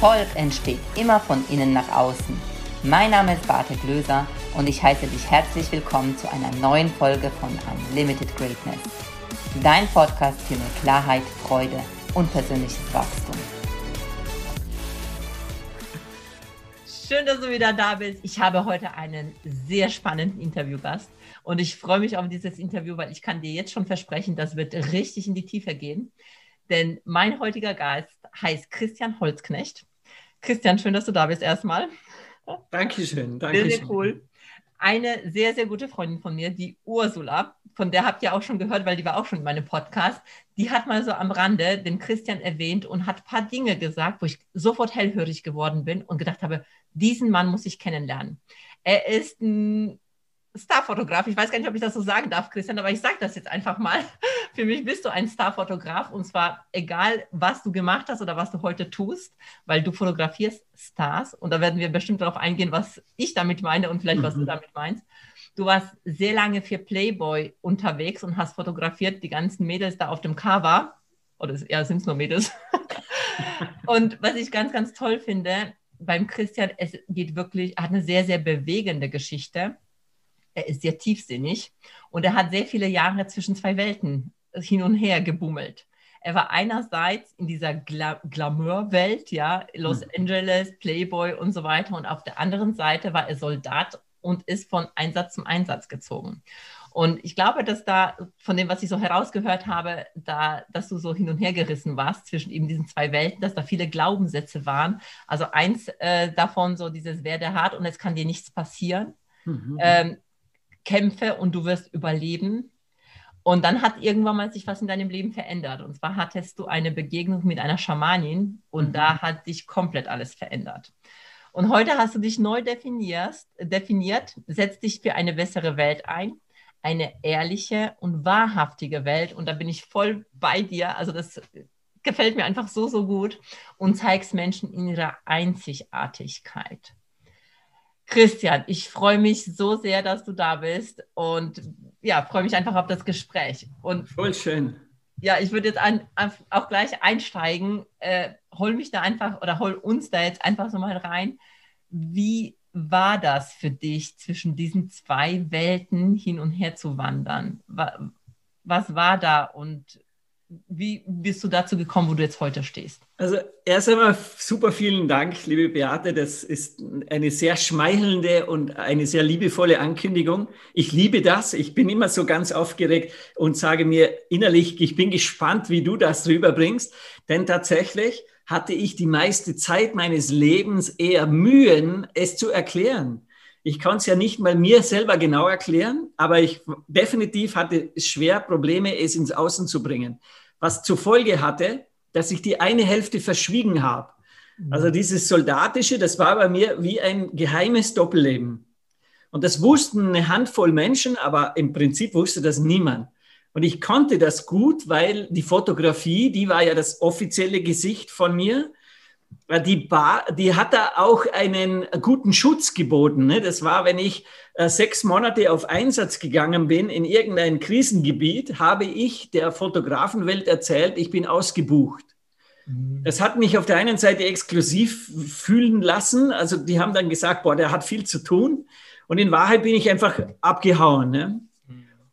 Erfolg entsteht immer von innen nach außen. Mein Name ist Bartek Löser und ich heiße dich herzlich willkommen zu einer neuen Folge von Unlimited Greatness. Dein Podcast für mehr Klarheit, Freude und persönliches Wachstum. Schön, dass du wieder da bist. Ich habe heute einen sehr spannenden Interviewgast und ich freue mich auf dieses Interview, weil ich kann dir jetzt schon versprechen, das wird richtig in die Tiefe gehen. Denn mein heutiger Gast heißt Christian Holzknecht. Christian, schön, dass du da bist erstmal. Dankeschön, Dankeschön. Sehr, sehr cool. Eine sehr, sehr gute Freundin von mir, die Ursula, von der habt ihr auch schon gehört, weil die war auch schon in meinem Podcast, die hat mal so am Rande den Christian erwähnt und hat ein paar Dinge gesagt, wo ich sofort hellhörig geworden bin und gedacht habe, diesen Mann muss ich kennenlernen. Er ist ein Starfotograf. Ich weiß gar nicht, ob ich das so sagen darf, Christian, aber ich sage das jetzt einfach mal. Für mich bist du ein Starfotograf und zwar egal, was du gemacht hast oder was du heute tust, weil du fotografierst Stars und da werden wir bestimmt darauf eingehen, was ich damit meine und vielleicht, was mhm. du damit meinst. Du warst sehr lange für Playboy unterwegs und hast fotografiert die ganzen Mädels da auf dem Cover. Oder ja, sind es nur Mädels. und was ich ganz, ganz toll finde beim Christian, es geht wirklich, hat eine sehr, sehr bewegende Geschichte er ist sehr tiefsinnig und er hat sehr viele Jahre zwischen zwei Welten hin und her gebummelt. Er war einerseits in dieser Gla Glamour-Welt, ja, Los mhm. Angeles, Playboy und so weiter, und auf der anderen Seite war er Soldat und ist von Einsatz zum Einsatz gezogen. Und ich glaube, dass da, von dem, was ich so herausgehört habe, da, dass du so hin und her gerissen warst zwischen eben diesen zwei Welten, dass da viele Glaubenssätze waren. Also eins äh, davon, so dieses Werde hart und es kann dir nichts passieren. Mhm. Ähm, kämpfe und du wirst überleben. Und dann hat irgendwann mal sich was in deinem Leben verändert. Und zwar hattest du eine Begegnung mit einer Schamanin und mhm. da hat sich komplett alles verändert. Und heute hast du dich neu definiert, setzt dich für eine bessere Welt ein, eine ehrliche und wahrhaftige Welt. Und da bin ich voll bei dir. Also das gefällt mir einfach so, so gut und zeigst Menschen in ihrer Einzigartigkeit. Christian, ich freue mich so sehr, dass du da bist und ja, freue mich einfach auf das Gespräch. Und Voll schön. Ja, ich würde jetzt ein, auch gleich einsteigen. Äh, hol mich da einfach oder hol uns da jetzt einfach so mal rein. Wie war das für dich, zwischen diesen zwei Welten hin und her zu wandern? Was war da und wie bist du dazu gekommen, wo du jetzt heute stehst? Also erst einmal super vielen Dank, liebe Beate. Das ist eine sehr schmeichelnde und eine sehr liebevolle Ankündigung. Ich liebe das. Ich bin immer so ganz aufgeregt und sage mir innerlich, ich bin gespannt, wie du das rüberbringst. Denn tatsächlich hatte ich die meiste Zeit meines Lebens eher Mühen, es zu erklären. Ich kann es ja nicht mal mir selber genau erklären, aber ich definitiv hatte schwer Probleme, es ins Außen zu bringen. Was zur Folge hatte, dass ich die eine Hälfte verschwiegen habe. Mhm. Also dieses Soldatische, das war bei mir wie ein geheimes Doppelleben. Und das wussten eine Handvoll Menschen, aber im Prinzip wusste das niemand. Und ich konnte das gut, weil die Fotografie, die war ja das offizielle Gesicht von mir die, Bar, die hat da auch einen guten Schutz geboten. Ne? Das war, wenn ich äh, sechs Monate auf Einsatz gegangen bin in irgendein Krisengebiet, habe ich der Fotografenwelt erzählt, ich bin ausgebucht. Mhm. Das hat mich auf der einen Seite exklusiv fühlen lassen. Also die haben dann gesagt, boah, der hat viel zu tun. Und in Wahrheit bin ich einfach abgehauen. Ne?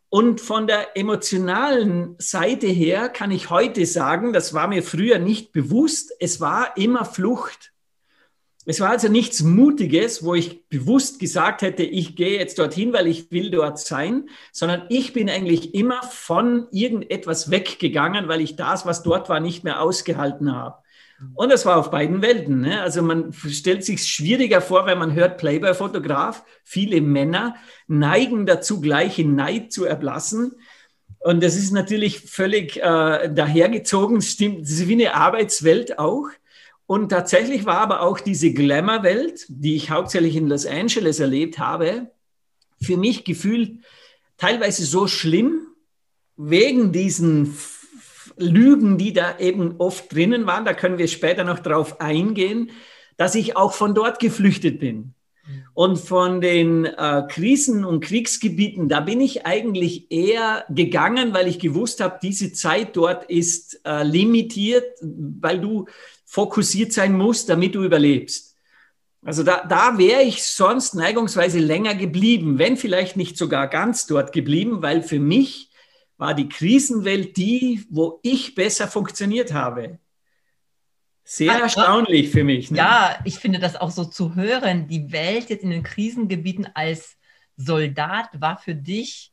Und von der emotionalen Seite her kann ich heute sagen, das war mir früher nicht bewusst, es war immer Flucht. Es war also nichts Mutiges, wo ich bewusst gesagt hätte, ich gehe jetzt dorthin, weil ich will dort sein, sondern ich bin eigentlich immer von irgendetwas weggegangen, weil ich das, was dort war, nicht mehr ausgehalten habe. Und das war auf beiden Welten. Ne? Also man stellt sich schwieriger vor, wenn man hört Playboy-Fotograf. Viele Männer neigen dazu, gleiche Neid zu erblassen. Und das ist natürlich völlig äh, dahergezogen. Stimmt, das ist wie eine Arbeitswelt auch. Und tatsächlich war aber auch diese Glamour-Welt, die ich hauptsächlich in Los Angeles erlebt habe, für mich gefühlt teilweise so schlimm, wegen diesen Lügen, die da eben oft drinnen waren, da können wir später noch drauf eingehen, dass ich auch von dort geflüchtet bin. Und von den äh, Krisen- und Kriegsgebieten, da bin ich eigentlich eher gegangen, weil ich gewusst habe, diese Zeit dort ist äh, limitiert, weil du fokussiert sein musst, damit du überlebst. Also da, da wäre ich sonst neigungsweise länger geblieben, wenn vielleicht nicht sogar ganz dort geblieben, weil für mich war die Krisenwelt die, wo ich besser funktioniert habe. Sehr also, erstaunlich für mich. Ne? Ja, ich finde das auch so zu hören. Die Welt jetzt in den Krisengebieten als Soldat war für dich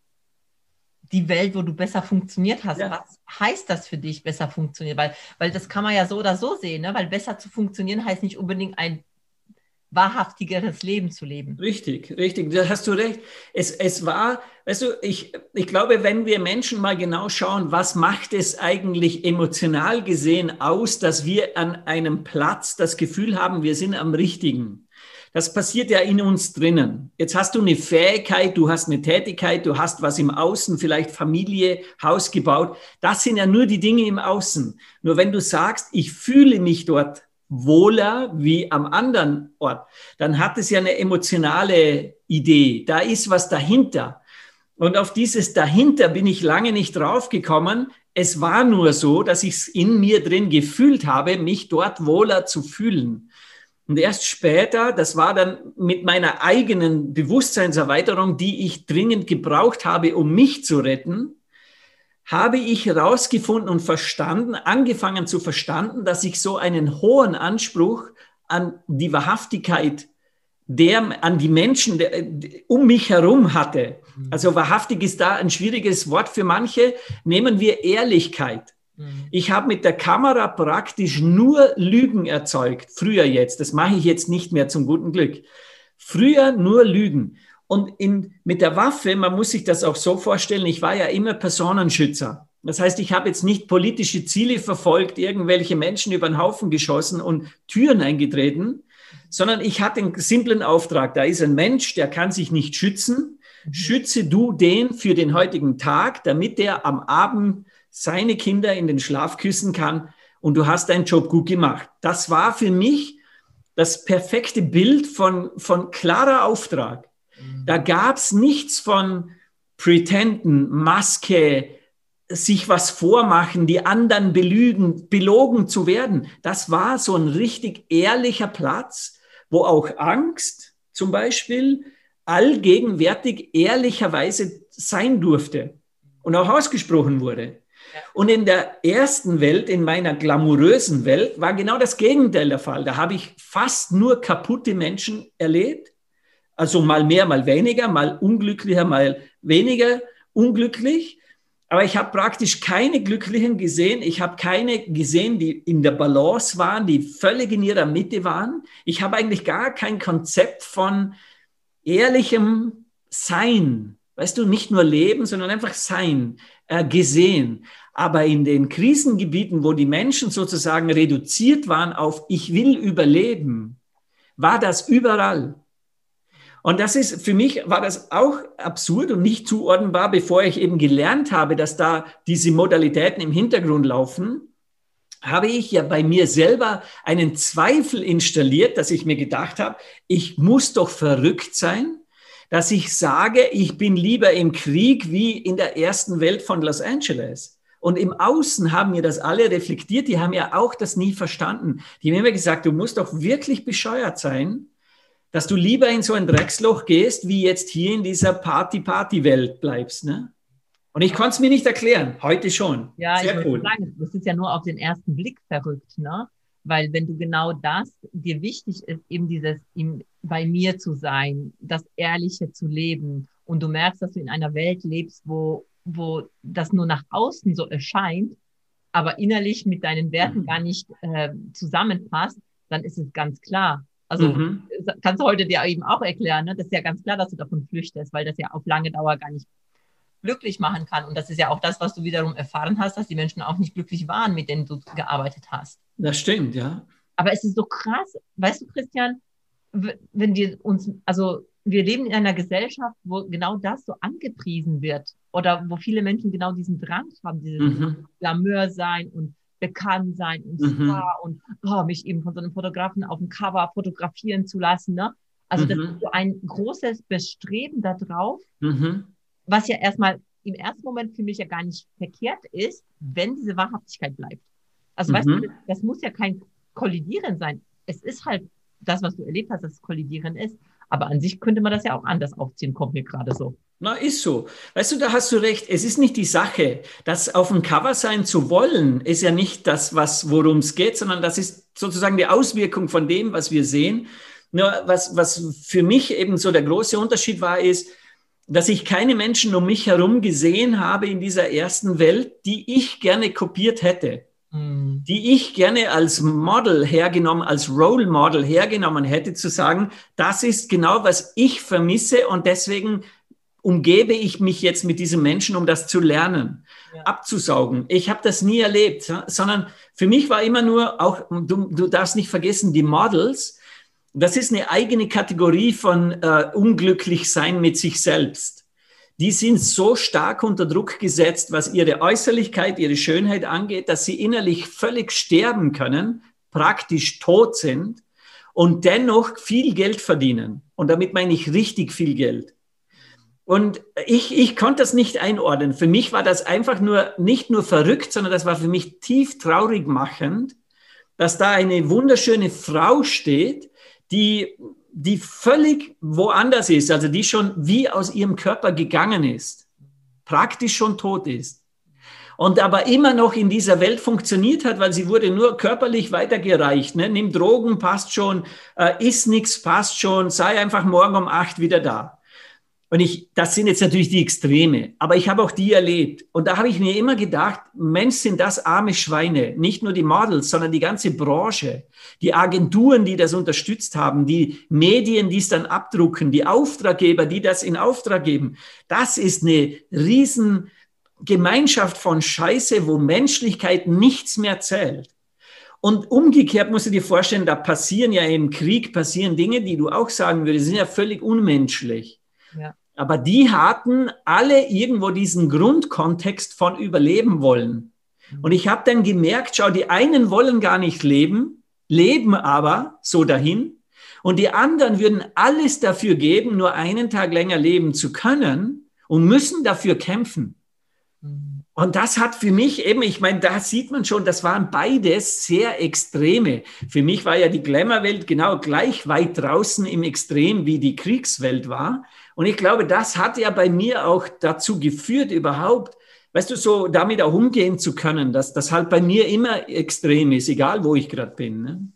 die Welt, wo du besser funktioniert hast. Ja. Was heißt das für dich, besser funktioniert? Weil, weil das kann man ja so oder so sehen, ne? weil besser zu funktionieren heißt nicht unbedingt ein wahrhaftigeres Leben zu leben. Richtig, richtig, da hast du recht. Es, es war, weißt du, ich, ich glaube, wenn wir Menschen mal genau schauen, was macht es eigentlich emotional gesehen aus, dass wir an einem Platz das Gefühl haben, wir sind am richtigen. Das passiert ja in uns drinnen. Jetzt hast du eine Fähigkeit, du hast eine Tätigkeit, du hast was im Außen, vielleicht Familie, Haus gebaut. Das sind ja nur die Dinge im Außen. Nur wenn du sagst, ich fühle mich dort wohler wie am anderen Ort, dann hat es ja eine emotionale Idee. Da ist was dahinter. Und auf dieses dahinter bin ich lange nicht draufgekommen. Es war nur so, dass ich es in mir drin gefühlt habe, mich dort wohler zu fühlen. Und erst später, das war dann mit meiner eigenen Bewusstseinserweiterung, die ich dringend gebraucht habe, um mich zu retten, habe ich herausgefunden und verstanden, angefangen zu verstanden, dass ich so einen hohen Anspruch an die Wahrhaftigkeit der, an die Menschen der, um mich herum hatte. Mhm. Also wahrhaftig ist da ein schwieriges Wort für manche. Nehmen wir Ehrlichkeit. Mhm. Ich habe mit der Kamera praktisch nur Lügen erzeugt. Früher jetzt. Das mache ich jetzt nicht mehr zum guten Glück. Früher nur Lügen. Und in, mit der Waffe, man muss sich das auch so vorstellen, ich war ja immer Personenschützer. Das heißt, ich habe jetzt nicht politische Ziele verfolgt, irgendwelche Menschen über den Haufen geschossen und Türen eingetreten, sondern ich hatte einen simplen Auftrag. Da ist ein Mensch, der kann sich nicht schützen. Mhm. Schütze du den für den heutigen Tag, damit der am Abend seine Kinder in den Schlaf küssen kann und du hast deinen Job gut gemacht. Das war für mich das perfekte Bild von, von klarer Auftrag. Da gab es nichts von Pretenden, Maske, sich was vormachen, die anderen belügen, belogen zu werden. Das war so ein richtig ehrlicher Platz, wo auch Angst zum Beispiel allgegenwärtig ehrlicherweise sein durfte und auch ausgesprochen wurde. Und in der ersten Welt, in meiner glamourösen Welt, war genau das Gegenteil der Fall. Da habe ich fast nur kaputte Menschen erlebt also mal mehr, mal weniger, mal unglücklicher, mal weniger unglücklich. Aber ich habe praktisch keine Glücklichen gesehen. Ich habe keine gesehen, die in der Balance waren, die völlig in ihrer Mitte waren. Ich habe eigentlich gar kein Konzept von ehrlichem Sein, weißt du, nicht nur Leben, sondern einfach Sein äh, gesehen. Aber in den Krisengebieten, wo die Menschen sozusagen reduziert waren auf Ich will überleben, war das überall. Und das ist, für mich war das auch absurd und nicht zuordnenbar, bevor ich eben gelernt habe, dass da diese Modalitäten im Hintergrund laufen, habe ich ja bei mir selber einen Zweifel installiert, dass ich mir gedacht habe, ich muss doch verrückt sein, dass ich sage, ich bin lieber im Krieg wie in der ersten Welt von Los Angeles. Und im Außen haben mir das alle reflektiert, die haben ja auch das nie verstanden. Die haben immer gesagt, du musst doch wirklich bescheuert sein, dass du lieber in so ein Drecksloch gehst, wie jetzt hier in dieser Party-Party-Welt bleibst. Ne? Und ich konnte es mir nicht erklären, heute schon. Ja, Sehr ich cool. sagen, das ist ja nur auf den ersten Blick verrückt, ne? Weil wenn du genau das dir wichtig ist, eben dieses ihm bei mir zu sein, das Ehrliche zu leben und du merkst, dass du in einer Welt lebst, wo, wo das nur nach außen so erscheint, aber innerlich mit deinen Werten mhm. gar nicht äh, zusammenpasst, dann ist es ganz klar, also mhm. kannst du heute dir eben auch erklären, ne? das ist ja ganz klar, dass du davon flüchtest, weil das ja auf lange Dauer gar nicht glücklich machen kann. Und das ist ja auch das, was du wiederum erfahren hast, dass die Menschen auch nicht glücklich waren, mit denen du gearbeitet hast. Das stimmt, ja. Aber es ist so krass, weißt du, Christian, wenn wir uns, also wir leben in einer Gesellschaft, wo genau das so angepriesen wird oder wo viele Menschen genau diesen Drang haben, dieses mhm. Glamour sein und bekannt sein und mhm. Star und oh, mich eben von so einem Fotografen auf dem Cover fotografieren zu lassen. Ne? Also mhm. das ist so ein großes Bestreben darauf, mhm. was ja erstmal im ersten Moment für mich ja gar nicht verkehrt ist, wenn diese Wahrhaftigkeit bleibt. Also mhm. weißt du, das, das muss ja kein Kollidieren sein. Es ist halt das, was du erlebt hast, dass es Kollidieren ist. Aber an sich könnte man das ja auch anders aufziehen, kommt mir gerade so. Na, ist so. Weißt du, da hast du recht. Es ist nicht die Sache, das auf dem Cover sein zu wollen, ist ja nicht das, was, worum es geht, sondern das ist sozusagen die Auswirkung von dem, was wir sehen. Nur was, was für mich eben so der große Unterschied war, ist, dass ich keine Menschen um mich herum gesehen habe in dieser ersten Welt, die ich gerne kopiert hätte. Mhm. die ich gerne als Model hergenommen, als Role Model hergenommen hätte, zu sagen, das ist genau, was ich vermisse und deswegen umgebe ich mich jetzt mit diesem Menschen, um das zu lernen, ja. abzusaugen. Ich habe das nie erlebt, sondern für mich war immer nur auch, du, du darfst nicht vergessen, die Models, das ist eine eigene Kategorie von äh, unglücklich sein mit sich selbst die sind so stark unter Druck gesetzt, was ihre Äußerlichkeit, ihre Schönheit angeht, dass sie innerlich völlig sterben können, praktisch tot sind und dennoch viel Geld verdienen. Und damit meine ich richtig viel Geld. Und ich, ich konnte das nicht einordnen. Für mich war das einfach nur, nicht nur verrückt, sondern das war für mich tief traurig machend, dass da eine wunderschöne Frau steht, die die völlig woanders ist, also die schon wie aus ihrem Körper gegangen ist, praktisch schon tot ist und aber immer noch in dieser Welt funktioniert hat, weil sie wurde nur körperlich weitergereicht. Ne? Nimm Drogen, passt schon, äh, isst nichts, passt schon, sei einfach morgen um acht wieder da. Und ich, das sind jetzt natürlich die Extreme, aber ich habe auch die erlebt. Und da habe ich mir immer gedacht, Mensch, sind das arme Schweine. Nicht nur die Models, sondern die ganze Branche, die Agenturen, die das unterstützt haben, die Medien, die es dann abdrucken, die Auftraggeber, die das in Auftrag geben. Das ist eine riesen Gemeinschaft von Scheiße, wo Menschlichkeit nichts mehr zählt. Und umgekehrt musst du dir vorstellen, da passieren ja im Krieg, passieren Dinge, die du auch sagen würdest, sind ja völlig unmenschlich. Ja. Aber die hatten alle irgendwo diesen Grundkontext von Überleben wollen. Und ich habe dann gemerkt, schau, die einen wollen gar nicht leben, leben aber so dahin. Und die anderen würden alles dafür geben, nur einen Tag länger leben zu können und müssen dafür kämpfen. Mhm. Und das hat für mich eben, ich meine, da sieht man schon, das waren beides sehr Extreme. Für mich war ja die Glamour-Welt genau gleich weit draußen im Extrem, wie die Kriegswelt war. Und ich glaube, das hat ja bei mir auch dazu geführt, überhaupt, weißt du, so damit auch umgehen zu können, dass das halt bei mir immer extrem ist, egal wo ich gerade bin. Ne?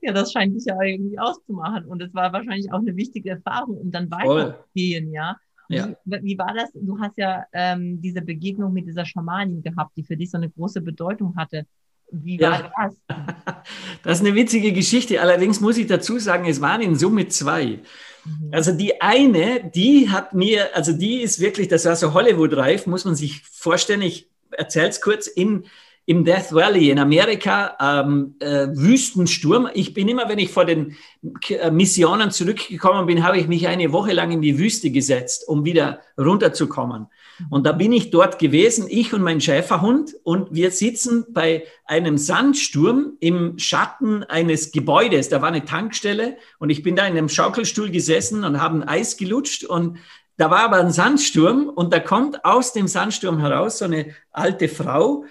Ja, das scheint dich ja irgendwie auszumachen. Und es war wahrscheinlich auch eine wichtige Erfahrung, um dann weiterzugehen, ja. Ja. Wie, wie, war das? Du hast ja ähm, diese Begegnung mit dieser Schamanin gehabt, die für dich so eine große Bedeutung hatte. Wie war ja. das? Das ist eine witzige Geschichte. Allerdings muss ich dazu sagen, es waren in Summe zwei. Mhm. Also die eine, die hat mir, also die ist wirklich, das war so Hollywood-reif, muss man sich vorstellen. Ich erzähle es kurz in im Death Valley in Amerika, ähm, äh, Wüstensturm. Ich bin immer, wenn ich vor den äh, Missionen zurückgekommen bin, habe ich mich eine Woche lang in die Wüste gesetzt, um wieder runterzukommen. Und da bin ich dort gewesen, ich und mein Schäferhund, und wir sitzen bei einem Sandsturm im Schatten eines Gebäudes. Da war eine Tankstelle und ich bin da in einem Schaukelstuhl gesessen und habe ein Eis gelutscht und da war aber ein Sandsturm und da kommt aus dem Sandsturm heraus so eine alte Frau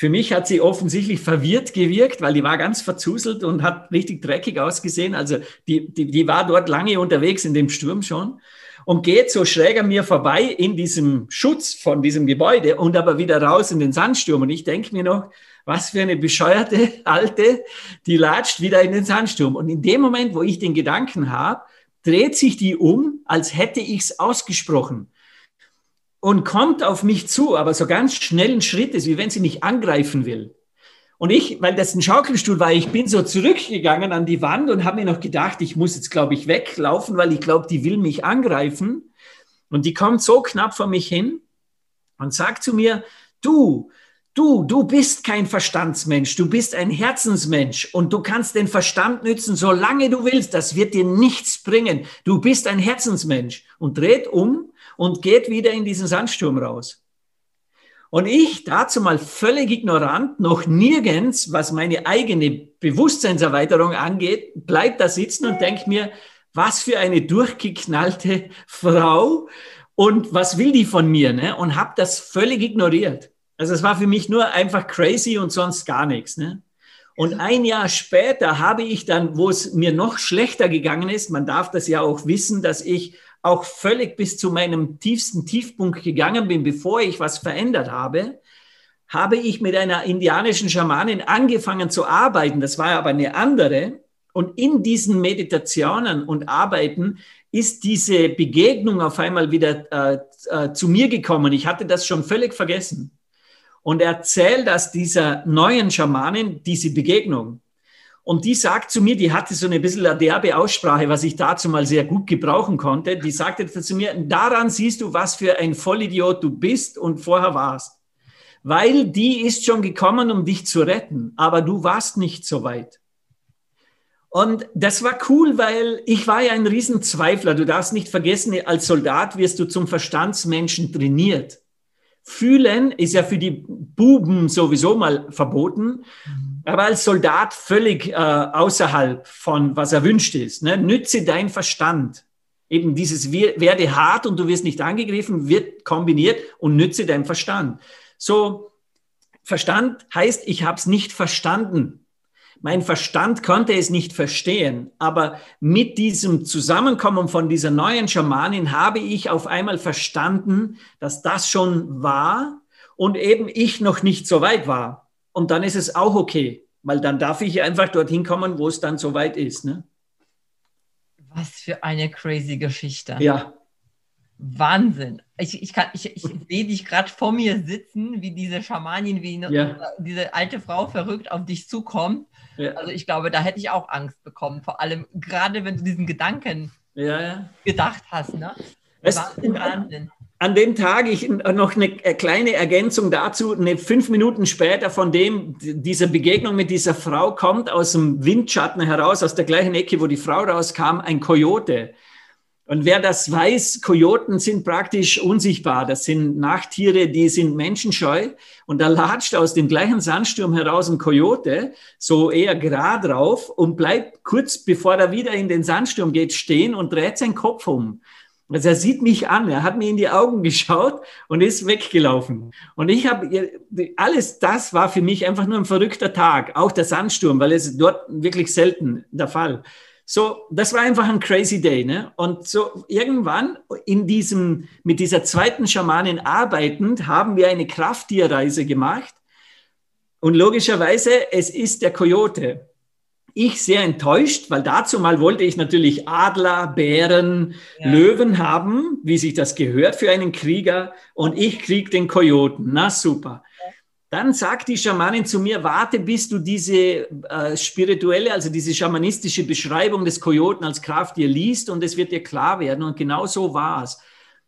für mich hat sie offensichtlich verwirrt gewirkt, weil die war ganz verzuselt und hat richtig dreckig ausgesehen. Also die, die, die war dort lange unterwegs in dem Sturm schon und geht so schräg an mir vorbei in diesem Schutz von diesem Gebäude und aber wieder raus in den Sandsturm. Und ich denke mir noch, was für eine bescheuerte Alte, die latscht wieder in den Sandsturm. Und in dem Moment, wo ich den Gedanken habe, dreht sich die um, als hätte ich es ausgesprochen und kommt auf mich zu, aber so ganz schnellen Schrittes, wie wenn sie mich angreifen will. Und ich, weil das ein Schaukelstuhl war, ich bin so zurückgegangen an die Wand und habe mir noch gedacht, ich muss jetzt, glaube ich, weglaufen, weil ich glaube, die will mich angreifen. Und die kommt so knapp vor mich hin und sagt zu mir, du, du, du bist kein Verstandsmensch, du bist ein Herzensmensch und du kannst den Verstand nützen, solange du willst. Das wird dir nichts bringen. Du bist ein Herzensmensch und dreht um und geht wieder in diesen Sandsturm raus. Und ich, dazu mal völlig ignorant, noch nirgends, was meine eigene Bewusstseinserweiterung angeht, bleib da sitzen und denk mir, was für eine durchgeknallte Frau und was will die von mir? Ne? Und habe das völlig ignoriert. Also es war für mich nur einfach crazy und sonst gar nichts. Ne? Und ein Jahr später habe ich dann, wo es mir noch schlechter gegangen ist, man darf das ja auch wissen, dass ich auch völlig bis zu meinem tiefsten Tiefpunkt gegangen bin, bevor ich was verändert habe, habe ich mit einer indianischen Schamanin angefangen zu arbeiten. Das war aber eine andere. Und in diesen Meditationen und Arbeiten ist diese Begegnung auf einmal wieder äh, äh, zu mir gekommen. Ich hatte das schon völlig vergessen. Und erzählt das dieser neuen Schamanin, diese Begegnung. Und die sagt zu mir, die hatte so eine bisschen eine derbe Aussprache, was ich dazu mal sehr gut gebrauchen konnte. Die sagte zu mir, daran siehst du, was für ein Vollidiot du bist und vorher warst. Weil die ist schon gekommen, um dich zu retten, aber du warst nicht so weit. Und das war cool, weil ich war ja ein Riesenzweifler. Du darfst nicht vergessen, als Soldat wirst du zum Verstandsmenschen trainiert. Fühlen ist ja für die Buben sowieso mal verboten, mhm. aber als Soldat völlig äh, außerhalb von was erwünscht ist. Ne? Nütze dein Verstand. Eben dieses werde hart und du wirst nicht angegriffen, wird kombiniert und nütze dein Verstand. So, Verstand heißt, ich habe es nicht verstanden. Mein Verstand konnte es nicht verstehen, aber mit diesem Zusammenkommen von dieser neuen Schamanin habe ich auf einmal verstanden, dass das schon war und eben ich noch nicht so weit war. Und dann ist es auch okay, weil dann darf ich einfach dorthin kommen, wo es dann so weit ist. Ne? Was für eine crazy Geschichte. Ja. Wahnsinn. Ich, ich, ich, ich sehe dich gerade vor mir sitzen, wie diese Schamanin, wie ja. diese alte Frau verrückt auf dich zukommt ja. Also ich glaube, da hätte ich auch Angst bekommen, vor allem gerade wenn du diesen Gedanken ja. gedacht hast. Ne? Wahnsinn, Wahnsinn. An dem Tag, ich noch eine kleine Ergänzung dazu, eine fünf Minuten später von dem, dieser Begegnung mit dieser Frau kommt aus dem Windschatten heraus, aus der gleichen Ecke, wo die Frau rauskam, ein Kojote. Und wer das weiß, Kojoten sind praktisch unsichtbar. Das sind Nachttiere, die sind menschenscheu. Und da latscht aus dem gleichen Sandsturm heraus ein Kojote, so eher gerade drauf und bleibt kurz bevor er wieder in den Sandsturm geht stehen und dreht seinen Kopf um. Also er sieht mich an, er hat mir in die Augen geschaut und ist weggelaufen. Und ich habe, alles das war für mich einfach nur ein verrückter Tag. Auch der Sandsturm, weil es dort wirklich selten der Fall. So, das war einfach ein crazy day. Ne? Und so irgendwann in diesem, mit dieser zweiten Schamanin arbeitend, haben wir eine Krafttierreise gemacht. Und logischerweise, es ist der Coyote. Ich sehr enttäuscht, weil dazu mal wollte ich natürlich Adler, Bären, ja. Löwen haben, wie sich das gehört für einen Krieger. Und ich krieg den Kojoten. Na super. Dann sagt die Schamanin zu mir, warte, bis du diese äh, spirituelle, also diese schamanistische Beschreibung des Kojoten als Krafttier liest und es wird dir klar werden. Und genau so war es.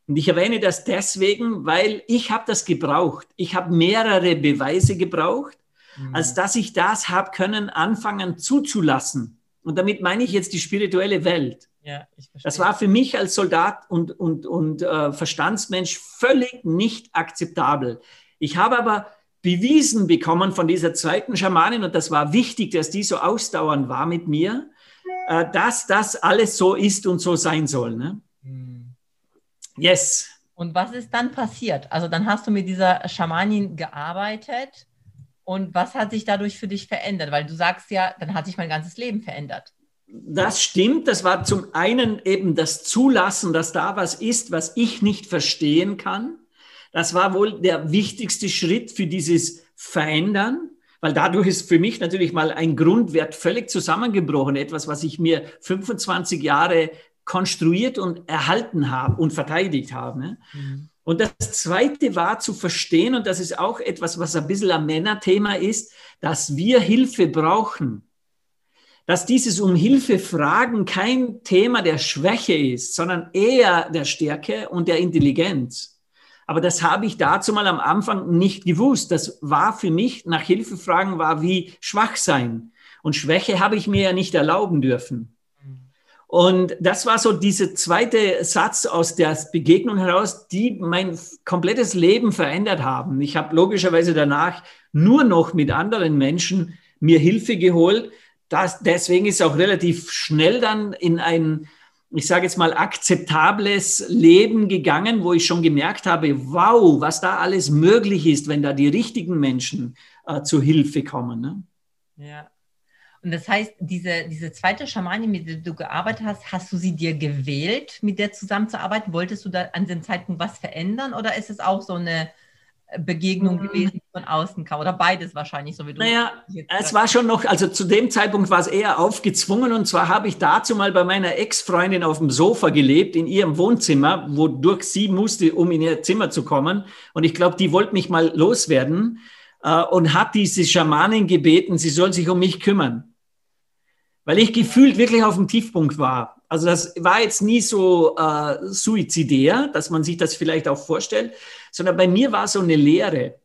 Und ich erwähne das deswegen, weil ich habe das gebraucht. Ich habe mehrere Beweise gebraucht, mhm. als dass ich das habe können anfangen zuzulassen. Und damit meine ich jetzt die spirituelle Welt. Ja, das war für mich als Soldat und, und, und äh, Verstandsmensch völlig nicht akzeptabel. Ich habe aber bewiesen bekommen von dieser zweiten Schamanin, und das war wichtig, dass die so ausdauernd war mit mir, äh, dass das alles so ist und so sein soll. Ne? Hm. Yes. Und was ist dann passiert? Also dann hast du mit dieser Schamanin gearbeitet und was hat sich dadurch für dich verändert? Weil du sagst ja, dann hat sich mein ganzes Leben verändert. Das stimmt. Das war zum einen eben das Zulassen, dass da was ist, was ich nicht verstehen kann. Das war wohl der wichtigste Schritt für dieses Verändern, weil dadurch ist für mich natürlich mal ein Grundwert völlig zusammengebrochen, etwas, was ich mir 25 Jahre konstruiert und erhalten habe und verteidigt habe. Mhm. Und das Zweite war zu verstehen, und das ist auch etwas, was ein bisschen ein Männerthema ist, dass wir Hilfe brauchen. Dass dieses um Hilfe fragen kein Thema der Schwäche ist, sondern eher der Stärke und der Intelligenz. Aber das habe ich dazu mal am Anfang nicht gewusst. Das war für mich, nach Hilfe fragen war wie schwach sein. Und Schwäche habe ich mir ja nicht erlauben dürfen. Und das war so dieser zweite Satz aus der Begegnung heraus, die mein komplettes Leben verändert haben. Ich habe logischerweise danach nur noch mit anderen Menschen mir Hilfe geholt. Das, deswegen ist auch relativ schnell dann in ein ich sage jetzt mal, akzeptables Leben gegangen, wo ich schon gemerkt habe, wow, was da alles möglich ist, wenn da die richtigen Menschen äh, zu Hilfe kommen. Ne? Ja. Und das heißt, diese, diese zweite Schamanin, mit der du gearbeitet hast, hast du sie dir gewählt, mit der zusammenzuarbeiten? Wolltest du da an dem Zeitpunkt was verändern oder ist es auch so eine Begegnung mhm. gewesen, die von außen kam? Oder beides wahrscheinlich, so wie du. Naja, es war schon noch, also zu dem Zeitpunkt war es eher aufgezwungen. Und zwar habe ich dazu mal bei meiner Ex-Freundin auf dem Sofa gelebt, in ihrem Wohnzimmer, wodurch sie musste, um in ihr Zimmer zu kommen. Und ich glaube, die wollte mich mal loswerden äh, und hat diese Schamanin gebeten, sie soll sich um mich kümmern weil ich gefühlt wirklich auf dem Tiefpunkt war. Also das war jetzt nie so äh, suizidär, dass man sich das vielleicht auch vorstellt, sondern bei mir war so eine Lehre.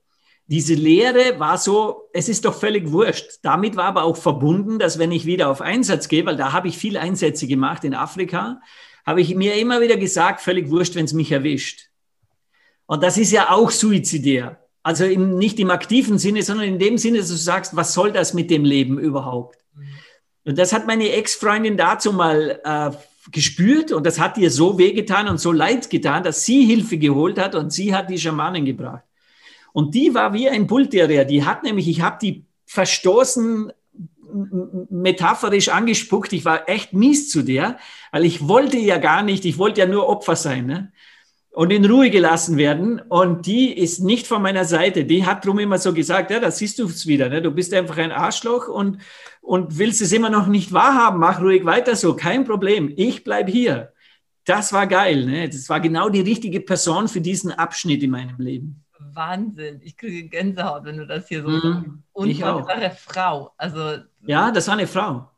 Diese Lehre war so, es ist doch völlig wurscht. Damit war aber auch verbunden, dass wenn ich wieder auf Einsatz gehe, weil da habe ich viele Einsätze gemacht in Afrika, habe ich mir immer wieder gesagt, völlig wurscht, wenn es mich erwischt. Und das ist ja auch suizidär. Also im, nicht im aktiven Sinne, sondern in dem Sinne, dass du sagst, was soll das mit dem Leben überhaupt? Und das hat meine Ex-Freundin dazu mal äh, gespürt und das hat ihr so wehgetan und so leid getan, dass sie Hilfe geholt hat und sie hat die Schamanen gebracht. Und die war wie ein Bullterrier. Die hat nämlich, ich habe die verstoßen metaphorisch angespuckt. Ich war echt mies zu der, weil ich wollte ja gar nicht, ich wollte ja nur Opfer sein. Ne? und in Ruhe gelassen werden. Und die ist nicht von meiner Seite. Die hat drum immer so gesagt, ja, da siehst du es wieder. Ne? Du bist einfach ein Arschloch und, und willst es immer noch nicht wahrhaben. Mach ruhig weiter so, kein Problem. Ich bleibe hier. Das war geil. Ne? Das war genau die richtige Person für diesen Abschnitt in meinem Leben. Wahnsinn. Ich kriege Gänsehaut, wenn du das hier so sagst. Mm, Unfassbare Frau. Also, ja, das war eine Frau.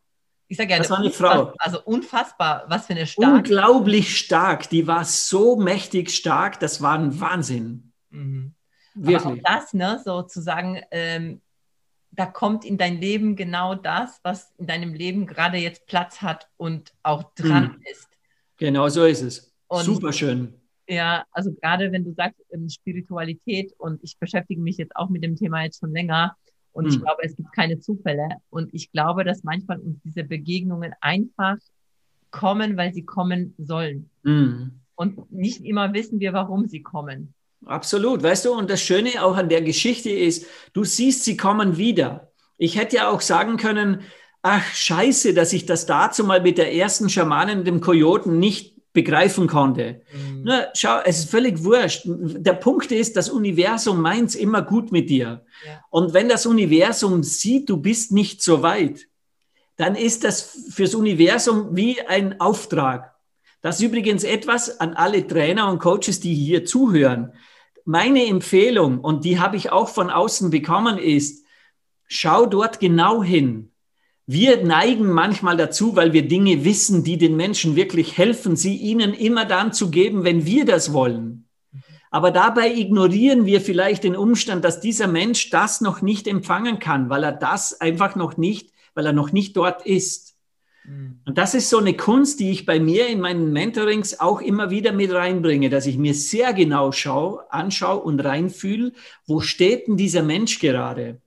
Ich sage ja, das war eine Frau. Also unfassbar, was für eine starke. Unglaublich stark. Die war so mächtig stark, das war ein Wahnsinn. Mhm. Wirklich. Aber auch das, ne, sozusagen, ähm, da kommt in dein Leben genau das, was in deinem Leben gerade jetzt Platz hat und auch dran mhm. ist. Genau so ist es. Und Super schön. Ja, also gerade wenn du sagst ähm, Spiritualität und ich beschäftige mich jetzt auch mit dem Thema jetzt schon länger, und mhm. ich glaube, es gibt keine Zufälle. Und ich glaube, dass manchmal uns diese Begegnungen einfach kommen, weil sie kommen sollen. Mhm. Und nicht immer wissen wir, warum sie kommen. Absolut, weißt du, und das Schöne auch an der Geschichte ist, du siehst, sie kommen wieder. Ich hätte ja auch sagen können, ach scheiße, dass ich das dazu mal mit der ersten Schamanin, dem Kojoten, nicht begreifen konnte. Mhm. Na, schau, es ist völlig wurscht. Der Punkt ist, das Universum meint es immer gut mit dir. Ja. Und wenn das Universum sieht, du bist nicht so weit, dann ist das fürs Universum wie ein Auftrag. Das ist übrigens etwas an alle Trainer und Coaches, die hier zuhören. Meine Empfehlung, und die habe ich auch von außen bekommen, ist, schau dort genau hin. Wir neigen manchmal dazu, weil wir Dinge wissen, die den Menschen wirklich helfen, sie ihnen immer dann zu geben, wenn wir das wollen. Aber dabei ignorieren wir vielleicht den Umstand, dass dieser Mensch das noch nicht empfangen kann, weil er das einfach noch nicht, weil er noch nicht dort ist. Mhm. Und das ist so eine Kunst, die ich bei mir in meinen Mentorings auch immer wieder mit reinbringe, dass ich mir sehr genau schaue, anschaue und reinfühle, wo steht denn dieser Mensch gerade?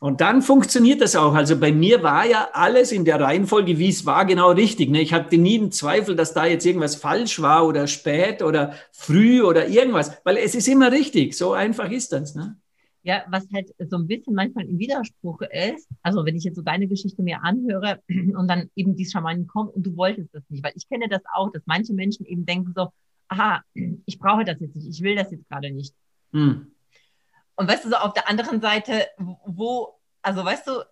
Und dann funktioniert das auch. Also bei mir war ja alles in der Reihenfolge, wie es war, genau richtig. Ne? Ich hatte nie einen Zweifel, dass da jetzt irgendwas falsch war oder spät oder früh oder irgendwas, weil es ist immer richtig. So einfach ist das. Ne? Ja, was halt so ein bisschen manchmal im Widerspruch ist, also wenn ich jetzt so deine Geschichte mir anhöre und dann eben die Schamanen kommen und du wolltest das nicht, weil ich kenne das auch, dass manche Menschen eben denken so, aha, ich brauche das jetzt nicht, ich will das jetzt gerade nicht. Hm. Und weißt du, so auf der anderen Seite, wo, also weißt du,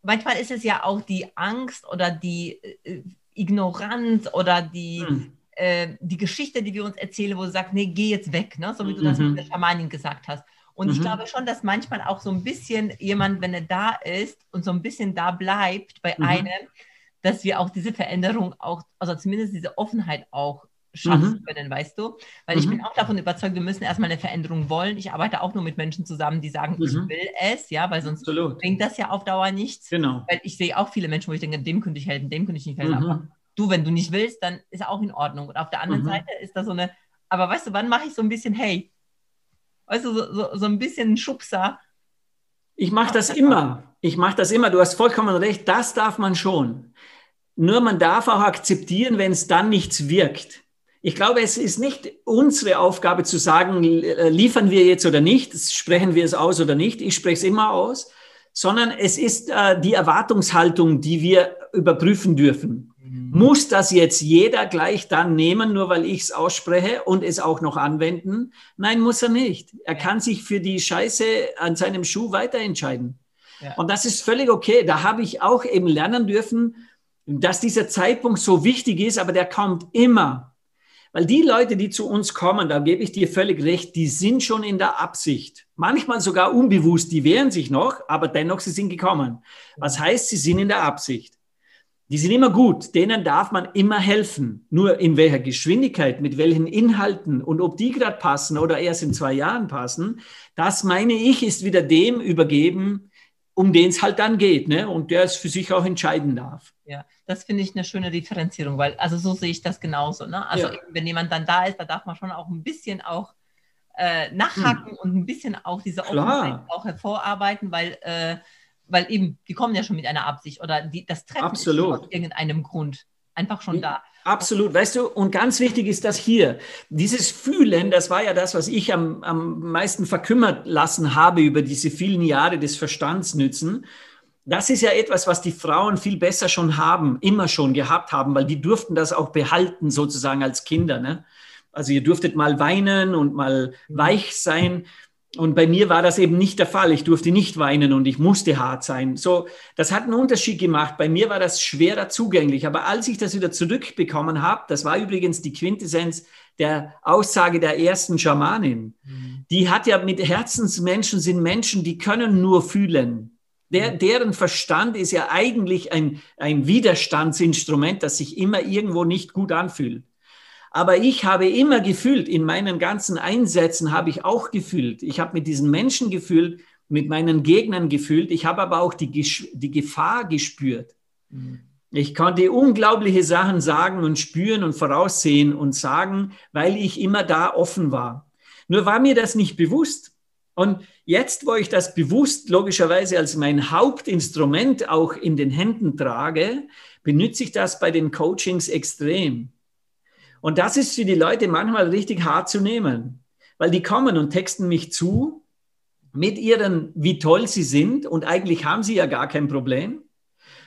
manchmal ist es ja auch die Angst oder die äh, Ignoranz oder die, hm. äh, die Geschichte, die wir uns erzählen, wo du sagst, nee, geh jetzt weg, ne? so wie du mhm. das mit der Schamanin gesagt hast. Und mhm. ich glaube schon, dass manchmal auch so ein bisschen jemand, wenn er da ist und so ein bisschen da bleibt bei mhm. einem, dass wir auch diese Veränderung auch, also zumindest diese Offenheit auch schaffen mhm. können, weißt du? Weil mhm. ich bin auch davon überzeugt, wir müssen erstmal eine Veränderung wollen. Ich arbeite auch nur mit Menschen zusammen, die sagen, mhm. ich will es, ja, weil sonst Absolut. bringt das ja auf Dauer nichts. Genau. Weil ich sehe auch viele Menschen, wo ich denke, dem könnte ich helfen, dem könnte ich nicht helfen. Aber mhm. du, wenn du nicht willst, dann ist auch in Ordnung. Und auf der anderen mhm. Seite ist da so eine, aber weißt du, wann mache ich so ein bisschen, hey, du, so, so, so ein bisschen Schubser. Ich mache das immer. Ich mache das immer. Du hast vollkommen recht. Das darf man schon. Nur man darf auch akzeptieren, wenn es dann nichts wirkt. Ich glaube, es ist nicht unsere Aufgabe zu sagen, äh, liefern wir jetzt oder nicht, sprechen wir es aus oder nicht. Ich spreche es immer aus, sondern es ist äh, die Erwartungshaltung, die wir überprüfen dürfen. Muss das jetzt jeder gleich dann nehmen, nur weil ich es ausspreche und es auch noch anwenden? Nein, muss er nicht. Er kann sich für die Scheiße an seinem Schuh weiterentscheiden. Ja. Und das ist völlig okay. Da habe ich auch eben lernen dürfen, dass dieser Zeitpunkt so wichtig ist, aber der kommt immer. Weil die Leute, die zu uns kommen, da gebe ich dir völlig recht, die sind schon in der Absicht. Manchmal sogar unbewusst, die wehren sich noch, aber dennoch, sie sind gekommen. Was heißt, sie sind in der Absicht. Die sind immer gut, denen darf man immer helfen. Nur in welcher Geschwindigkeit, mit welchen Inhalten und ob die gerade passen oder erst in zwei Jahren passen, das meine ich, ist wieder dem übergeben, um den es halt dann geht, ne? Und der es für sich auch entscheiden darf. Ja, das finde ich eine schöne Differenzierung, weil also so sehe ich das genauso. Ne? Also ja. wenn jemand dann da ist, da darf man schon auch ein bisschen auch äh, nachhaken hm. und ein bisschen auch diese Offenheit auch hervorarbeiten, weil, äh, weil eben, die kommen ja schon mit einer Absicht oder die, das Treffen Absolut. ist aus irgendeinem Grund einfach schon da. Absolut, weißt du, und ganz wichtig ist das hier. Dieses Fühlen, das war ja das, was ich am, am meisten verkümmert lassen habe über diese vielen Jahre des Verstandsnützen. Das ist ja etwas, was die Frauen viel besser schon haben, immer schon gehabt haben, weil die durften das auch behalten, sozusagen als Kinder. Ne? Also ihr durftet mal weinen und mal weich sein. Und bei mir war das eben nicht der Fall. Ich durfte nicht weinen und ich musste hart sein. So, das hat einen Unterschied gemacht. Bei mir war das schwerer zugänglich. Aber als ich das wieder zurückbekommen habe, das war übrigens die Quintessenz der Aussage der ersten Schamanin. Mhm. Die hat ja mit Herzensmenschen sind Menschen, die können nur fühlen. Der, mhm. deren Verstand ist ja eigentlich ein, ein Widerstandsinstrument, das sich immer irgendwo nicht gut anfühlt. Aber ich habe immer gefühlt, in meinen ganzen Einsätzen habe ich auch gefühlt. Ich habe mit diesen Menschen gefühlt, mit meinen Gegnern gefühlt. Ich habe aber auch die, die Gefahr gespürt. Mhm. Ich konnte unglaubliche Sachen sagen und spüren und voraussehen und sagen, weil ich immer da offen war. Nur war mir das nicht bewusst. Und jetzt, wo ich das bewusst logischerweise als mein Hauptinstrument auch in den Händen trage, benütze ich das bei den Coachings extrem. Und das ist für die Leute manchmal richtig hart zu nehmen, weil die kommen und texten mich zu mit ihren, wie toll sie sind und eigentlich haben sie ja gar kein Problem.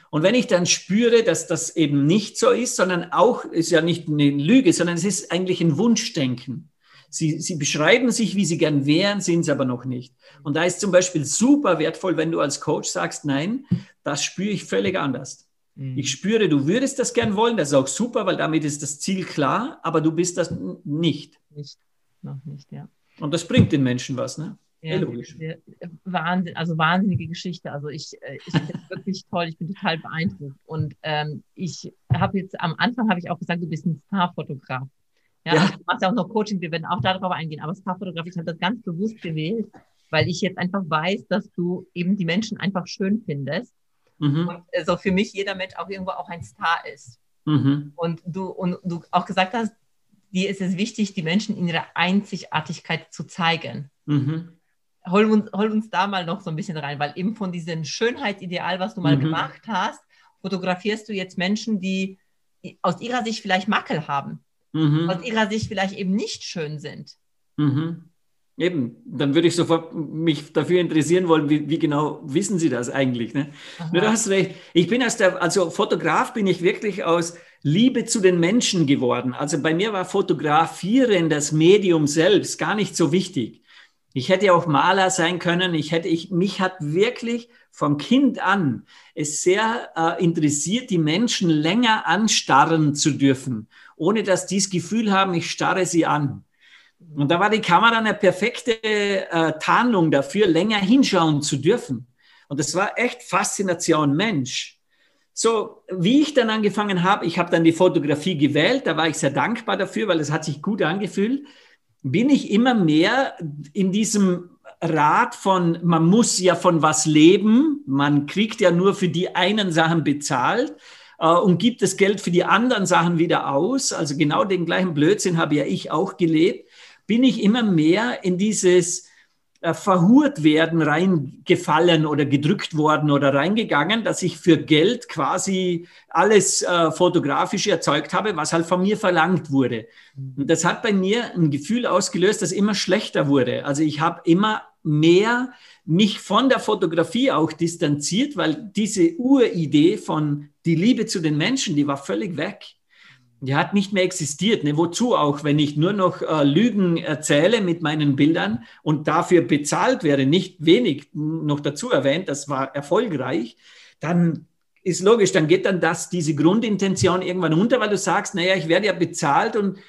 Und wenn ich dann spüre, dass das eben nicht so ist, sondern auch, ist ja nicht eine Lüge, sondern es ist eigentlich ein Wunschdenken. Sie, sie beschreiben sich, wie sie gern wären, sind es aber noch nicht. Und da ist zum Beispiel super wertvoll, wenn du als Coach sagst, nein, das spüre ich völlig anders. Mhm. Ich spüre, du würdest das gern wollen, das ist auch super, weil damit ist das Ziel klar, aber du bist das nicht. Nicht, noch nicht, ja. Und das bringt den Menschen was, ne? Ja, logisch. Wahnsinn, also wahnsinnige Geschichte. Also ich, äh, ich finde es wirklich toll, ich bin total beeindruckt. Und ähm, ich habe jetzt am Anfang habe ich auch gesagt, du bist ein Starfotograf. Ja, ja. Also du machst ja auch noch Coaching, wir werden auch darauf eingehen, aber Starfotograf, ich habe das ganz bewusst gewählt, weil ich jetzt einfach weiß, dass du eben die Menschen einfach schön findest Mhm. Und also für mich jeder Mensch auch irgendwo auch ein Star ist. Mhm. Und, du, und du auch gesagt hast, dir ist es wichtig, die Menschen in ihrer Einzigartigkeit zu zeigen. Mhm. Hol, uns, hol uns da mal noch so ein bisschen rein, weil eben von diesem Schönheitsideal, was du mal mhm. gemacht hast, fotografierst du jetzt Menschen, die aus ihrer Sicht vielleicht Makel haben, mhm. aus ihrer Sicht vielleicht eben nicht schön sind. Mhm. Eben, dann würde ich sofort mich dafür interessieren wollen, wie, wie genau wissen Sie das eigentlich? Ne? Nur du hast recht. Ich bin aus der, also Fotograf bin ich wirklich aus Liebe zu den Menschen geworden. Also bei mir war Fotografieren, das Medium selbst, gar nicht so wichtig. Ich hätte auch Maler sein können. Ich hätte, ich, mich hat wirklich vom Kind an es sehr äh, interessiert, die Menschen länger anstarren zu dürfen, ohne dass die das Gefühl haben, ich starre sie an. Und da war die Kamera eine perfekte äh, Tarnung dafür, länger hinschauen zu dürfen. Und das war echt Faszination Mensch. So, wie ich dann angefangen habe, ich habe dann die Fotografie gewählt, da war ich sehr dankbar dafür, weil es hat sich gut angefühlt, bin ich immer mehr in diesem Rat von, man muss ja von was leben, man kriegt ja nur für die einen Sachen bezahlt äh, und gibt das Geld für die anderen Sachen wieder aus. Also genau den gleichen Blödsinn habe ja ich auch gelebt bin ich immer mehr in dieses äh, verhurt werden, reingefallen oder gedrückt worden oder reingegangen, dass ich für Geld quasi alles äh, fotografisch erzeugt habe, was halt von mir verlangt wurde. Und das hat bei mir ein Gefühl ausgelöst, das immer schlechter wurde. Also ich habe immer mehr mich von der Fotografie auch distanziert, weil diese Uridee von die Liebe zu den Menschen, die war völlig weg. Die hat nicht mehr existiert. Ne? Wozu auch, wenn ich nur noch äh, Lügen erzähle mit meinen Bildern und dafür bezahlt wäre, nicht wenig noch dazu erwähnt, das war erfolgreich, dann ist logisch, dann geht dann das, diese Grundintention irgendwann unter, weil du sagst, naja, ich werde ja bezahlt und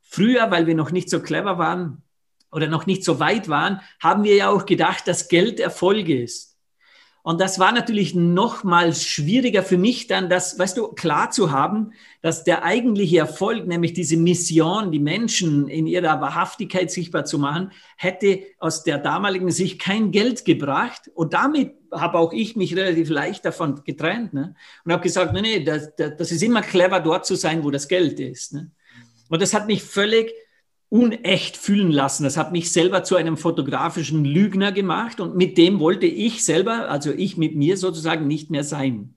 früher, weil wir noch nicht so clever waren oder noch nicht so weit waren, haben wir ja auch gedacht, dass Geld Erfolg ist. Und das war natürlich noch mal schwieriger für mich dann, das, weißt du, klar zu haben, dass der eigentliche Erfolg, nämlich diese Mission, die Menschen in ihrer Wahrhaftigkeit sichtbar zu machen, hätte aus der damaligen Sicht kein Geld gebracht. Und damit habe auch ich mich relativ leicht davon getrennt ne? und habe gesagt, nee, nee, das, das ist immer clever, dort zu sein, wo das Geld ist. Ne? Und das hat mich völlig unecht fühlen lassen. Das hat mich selber zu einem fotografischen Lügner gemacht und mit dem wollte ich selber, also ich mit mir sozusagen nicht mehr sein.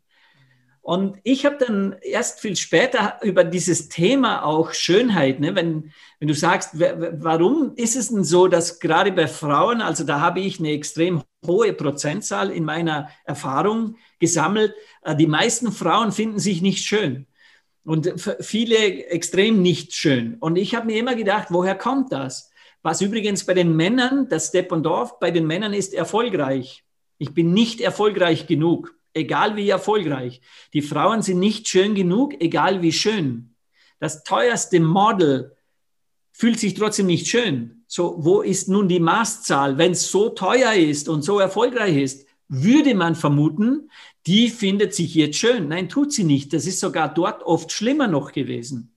Und ich habe dann erst viel später über dieses Thema auch Schönheit, ne, wenn, wenn du sagst, warum ist es denn so, dass gerade bei Frauen, also da habe ich eine extrem hohe Prozentzahl in meiner Erfahrung gesammelt, äh, die meisten Frauen finden sich nicht schön. Und viele extrem nicht schön. Und ich habe mir immer gedacht, woher kommt das? Was übrigens bei den Männern, das Steppendorf bei den Männern ist erfolgreich. Ich bin nicht erfolgreich genug, egal wie erfolgreich. Die Frauen sind nicht schön genug, egal wie schön. Das teuerste Model fühlt sich trotzdem nicht schön. So, wo ist nun die Maßzahl? Wenn es so teuer ist und so erfolgreich ist, würde man vermuten, die findet sich jetzt schön. Nein, tut sie nicht. Das ist sogar dort oft schlimmer noch gewesen.